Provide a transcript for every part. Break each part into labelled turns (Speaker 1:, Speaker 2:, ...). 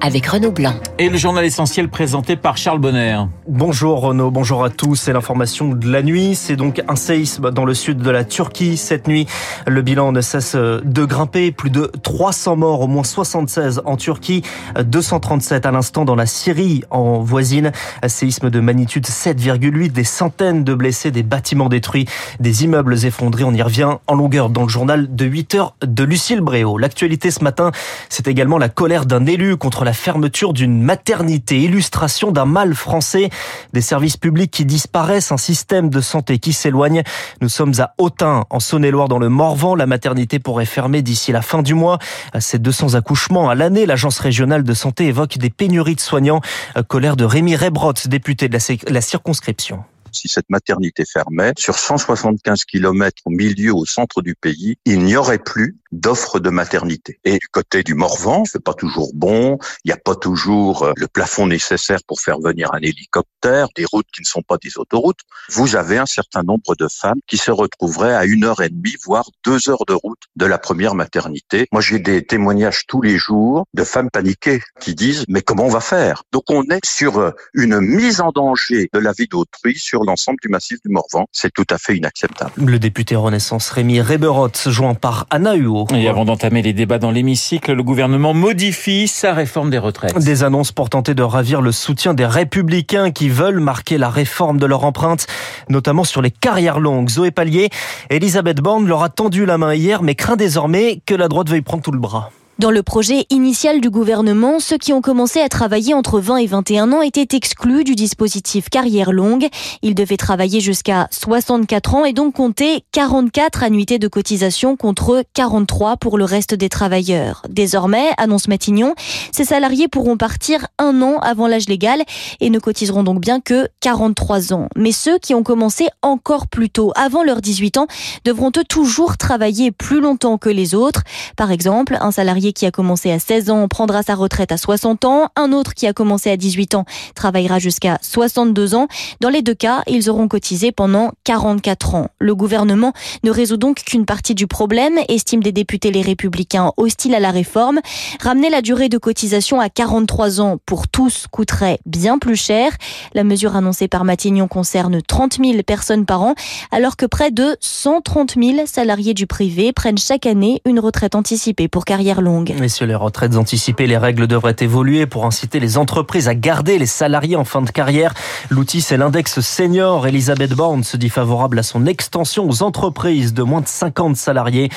Speaker 1: avec Renaud Blanc.
Speaker 2: Et le journal essentiel présenté par Charles Bonner.
Speaker 3: Bonjour Renaud, bonjour à tous. C'est l'information de la nuit. C'est donc un séisme dans le sud de la Turquie cette nuit. Le bilan ne cesse de grimper. Plus de 300 morts, au moins 76 en Turquie, 237 à l'instant dans la Syrie en voisine. Séisme de magnitude 7,8, des centaines de blessés, des bâtiments détruits, des immeubles effondrés. On y revient en longueur dans le journal de 8 heures de Lucille Bréau. L'actualité ce matin, c'est également la colère d'un élu contre la la fermeture d'une maternité, illustration d'un mal français, des services publics qui disparaissent, un système de santé qui s'éloigne. Nous sommes à Autun, en Saône-et-Loire, dans le Morvan. La maternité pourrait fermer d'ici la fin du mois. Ces 200 accouchements à l'année, l'agence régionale de santé évoque des pénuries de soignants. Colère de Rémi Rebrot, député de la circonscription
Speaker 4: si cette maternité fermait, sur 175 km au milieu, au centre du pays, il n'y aurait plus d'offres de maternité. Et du côté du Morvan, c'est pas toujours bon, il n'y a pas toujours euh, le plafond nécessaire pour faire venir un hélicoptère, des routes qui ne sont pas des autoroutes. Vous avez un certain nombre de femmes qui se retrouveraient à une heure et demie, voire deux heures de route de la première maternité. Moi, j'ai des témoignages tous les jours de femmes paniquées qui disent, mais comment on va faire? Donc, on est sur euh, une mise en danger de la vie d'autrui sur l'ensemble du massif du Morvan. C'est tout à fait inacceptable.
Speaker 3: Le député Renaissance Rémi Reberot, joint par Anna Huot,
Speaker 2: et avant d'entamer les débats dans l'hémicycle, le gouvernement modifie sa réforme des retraites.
Speaker 3: Des annonces pour tenter de ravir le soutien des républicains qui veulent marquer la réforme de leur empreinte, notamment sur les carrières longues. Zoé Pallier, Elisabeth Borne leur a tendu la main hier, mais craint désormais que la droite veuille prendre tout le bras.
Speaker 5: Dans le projet initial du gouvernement, ceux qui ont commencé à travailler entre 20 et 21 ans étaient exclus du dispositif carrière longue. Ils devaient travailler jusqu'à 64 ans et donc compter 44 annuités de cotisation contre 43 pour le reste des travailleurs. Désormais, annonce Matignon, ces salariés pourront partir un an avant l'âge légal et ne cotiseront donc bien que 43 ans. Mais ceux qui ont commencé encore plus tôt, avant leurs 18 ans, devront eux toujours travailler plus longtemps que les autres. Par exemple, un salarié qui a commencé à 16 ans prendra sa retraite à 60 ans. Un autre qui a commencé à 18 ans travaillera jusqu'à 62 ans. Dans les deux cas, ils auront cotisé pendant 44 ans. Le gouvernement ne résout donc qu'une partie du problème, estiment des députés les républicains hostiles à la réforme. Ramener la durée de cotisation à 43 ans pour tous coûterait bien plus cher. La mesure annoncée par Matignon concerne 30 000 personnes par an, alors que près de 130 000 salariés du privé prennent chaque année une retraite anticipée pour carrière longue.
Speaker 3: Mais sur les retraites anticipées, les règles devraient évoluer pour inciter les entreprises à garder les salariés en fin de carrière. L'outil, c'est l'index senior. Elisabeth Borne se dit favorable à son extension aux entreprises de moins de 50 salariés.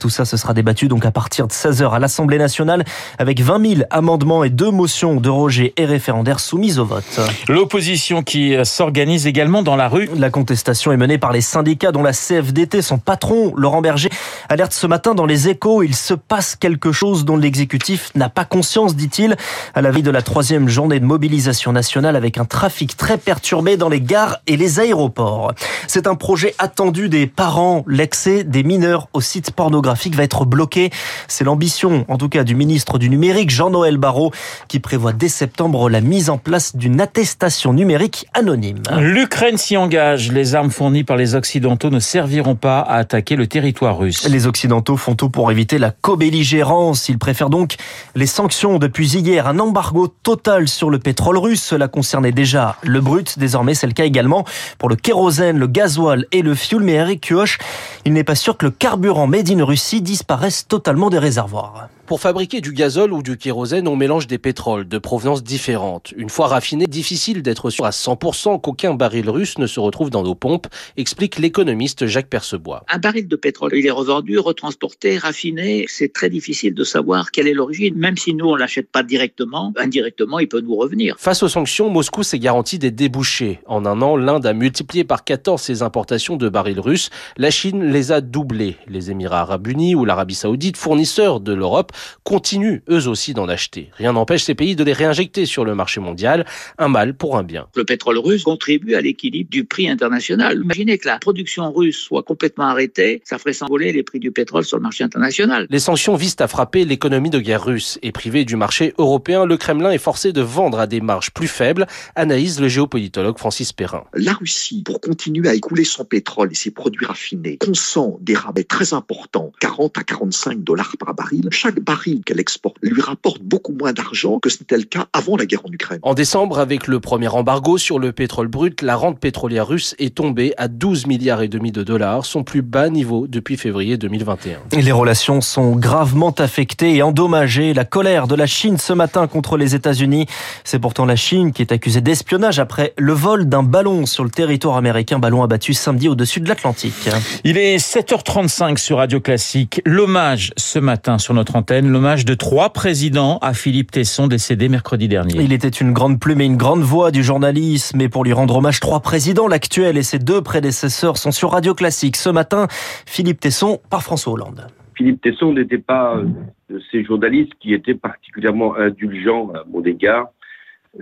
Speaker 3: Tout ça, ce sera débattu donc à partir de 16h à l'Assemblée nationale avec 20 000 amendements et deux motions de rejet et référendaires soumises au vote.
Speaker 2: L'opposition qui s'organise également dans la rue.
Speaker 3: La contestation est menée par les syndicats dont la CFDT, son patron, Laurent Berger, alerte ce matin dans les échos. Il se passe quelque chose dont l'exécutif n'a pas conscience, dit-il, à la veille de la troisième journée de mobilisation nationale avec un trafic très perturbé dans les gares et les aéroports. C'est un projet attendu des parents. L'accès des mineurs aux sites pornographiques va être bloqué. C'est l'ambition, en tout cas, du ministre du numérique, Jean-Noël Barrot, qui prévoit dès septembre la mise en place d'une attestation numérique anonyme.
Speaker 2: L'Ukraine s'y engage. Les armes fournies par les Occidentaux ne serviront pas à attaquer le territoire russe.
Speaker 3: Les Occidentaux font tout pour éviter la co-belligérance il préfère donc les sanctions depuis hier, un embargo total sur le pétrole russe. Cela concernait déjà le brut. Désormais, c'est le cas également pour le kérosène, le gasoil et le fioul. Mais Eric Kioch, il n'est pas sûr que le carburant made in Russie disparaisse totalement des réservoirs.
Speaker 6: Pour fabriquer du gazole ou du kérosène, on mélange des pétroles de provenance différentes. Une fois raffiné, difficile d'être sûr à 100% qu'aucun baril russe ne se retrouve dans nos pompes, explique l'économiste Jacques Percebois.
Speaker 7: Un baril de pétrole, il est revendu, retransporté, raffiné. C'est très difficile de savoir quelle est l'origine. Même si nous, on l'achète pas directement, indirectement, il peut nous revenir.
Speaker 6: Face aux sanctions, Moscou s'est garanti des débouchés. En un an, l'Inde a multiplié par 14 ses importations de barils russes. La Chine les a doublés. Les Émirats arabes unis ou l'Arabie saoudite, fournisseurs de l'Europe, continuent eux aussi d'en acheter. Rien n'empêche ces pays de les réinjecter sur le marché mondial. Un mal pour un bien.
Speaker 7: Le pétrole russe contribue à l'équilibre du prix international. Imaginez que la production russe soit complètement arrêtée, ça ferait s'envoler les prix du pétrole sur le marché international.
Speaker 6: Les sanctions visent à frapper l'économie de guerre russe et privé du marché européen, le Kremlin est forcé de vendre à des marges plus faibles, analyse le géopolitologue Francis Perrin.
Speaker 8: La Russie, pour continuer à écouler son pétrole et ses produits raffinés, consent des rabais très importants, 40 à 45 dollars par baril. Chaque baril qu'elle exporte lui rapporte beaucoup moins d'argent que ce n'était le cas avant la guerre en Ukraine.
Speaker 6: En décembre, avec le premier embargo sur le pétrole brut, la rente pétrolière russe est tombée à 12 milliards et demi de dollars, son plus bas niveau depuis février 2021.
Speaker 3: Et les relations sont gravement affectées et endommagées. La colère de la Chine ce matin contre les États-Unis. C'est pourtant la Chine qui est accusée d'espionnage après le vol d'un ballon sur le territoire américain, ballon abattu samedi au-dessus de l'Atlantique.
Speaker 2: Il est 7h35 sur Radio Classique. L'hommage ce matin sur notre antenne, l'hommage de trois présidents à Philippe Tesson décédé mercredi dernier.
Speaker 3: Il était une grande plume et une grande voix du journalisme et pour lui rendre hommage, trois présidents, l'actuel et ses deux prédécesseurs sont sur Radio Classique. Ce matin, Philippe Tesson par François Hollande.
Speaker 9: Philippe Tesson n'était pas euh, de ces journalistes qui étaient particulièrement indulgents à mon égard,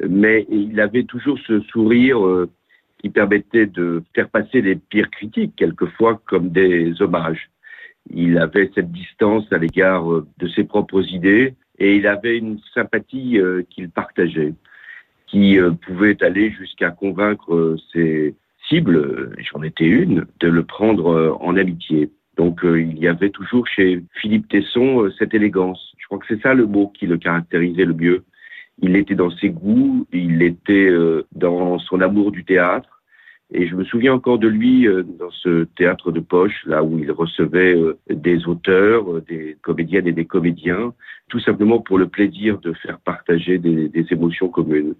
Speaker 9: mais il avait toujours ce sourire euh, qui permettait de faire passer les pires critiques, quelquefois comme des hommages. Il avait cette distance à l'égard euh, de ses propres idées et il avait une sympathie qu'il partageait, qui pouvait aller jusqu'à convaincre ses cibles, j'en étais une, de le prendre en amitié. Donc euh, il y avait toujours chez Philippe Tesson euh, cette élégance. Je crois que c'est ça le mot qui le caractérisait le mieux. Il était dans ses goûts, il était euh, dans son amour du théâtre. Et je me souviens encore de lui dans ce théâtre de poche, là où il recevait des auteurs, des comédiennes et des comédiens, tout simplement pour le plaisir de faire partager des, des émotions communes.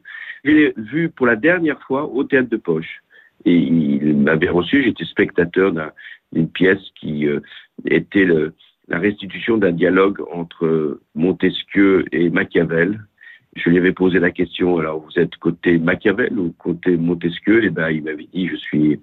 Speaker 9: Je l'ai vu pour la dernière fois au théâtre de poche. Et il m'avait reçu, j'étais spectateur d'une pièce qui euh, était le, la restitution d'un dialogue entre Montesquieu et Machiavel. Je lui avais posé la question, alors vous êtes côté Machiavel ou côté Montesquieu? Et eh ben il m'avait dit, je suis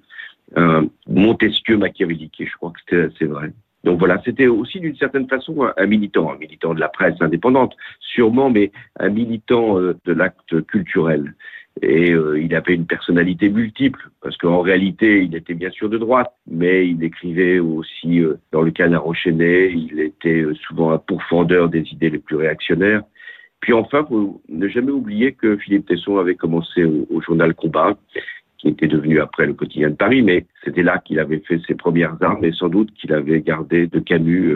Speaker 9: un Montesquieu machiavélique. Et je crois que c'est vrai. Donc voilà, c'était aussi d'une certaine façon un militant, un militant de la presse indépendante, sûrement, mais un militant euh, de l'acte culturel. Et euh, il avait une personnalité multiple, parce qu'en réalité, il était bien sûr de droite, mais il écrivait aussi euh, dans le canard enchaîné, il était souvent un pourfendeur des idées les plus réactionnaires. Puis enfin, ne jamais oublier que Philippe Tesson avait commencé au, au journal Combat, qui était devenu après le quotidien de Paris, mais c'était là qu'il avait fait ses premières armes et sans doute qu'il avait gardé de Camus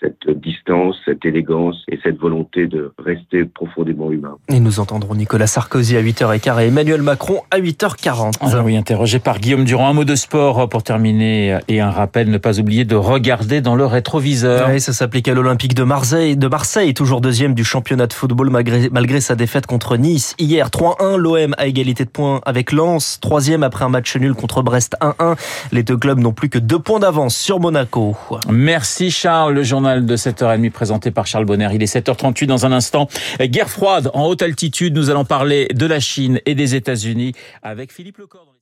Speaker 9: cette distance, cette élégance et cette volonté de rester profondément humain.
Speaker 3: Et nous entendrons Nicolas Sarkozy à 8h15 et Emmanuel Macron à 8h40.
Speaker 2: Ah oui, interrogé par Guillaume Durand. Un mot de sport pour terminer et un rappel, ne pas oublier de regarder dans le rétroviseur.
Speaker 3: Oui, ça s'applique à l'Olympique de Marseille, de Marseille, toujours deuxième du championnat de football malgré, malgré sa défaite contre Nice. Hier, 3-1, l'OM à égalité de points avec Lens, troisième après un match nul contre Brest 1-1. Les deux clubs n'ont plus que deux points d'avance sur Monaco.
Speaker 2: Merci Charles, le journal de 7h30 présenté par Charles Bonner. Il est 7h38 dans un instant. Guerre froide en haute altitude. Nous allons parler de la Chine et des États-Unis avec Philippe Lecordre.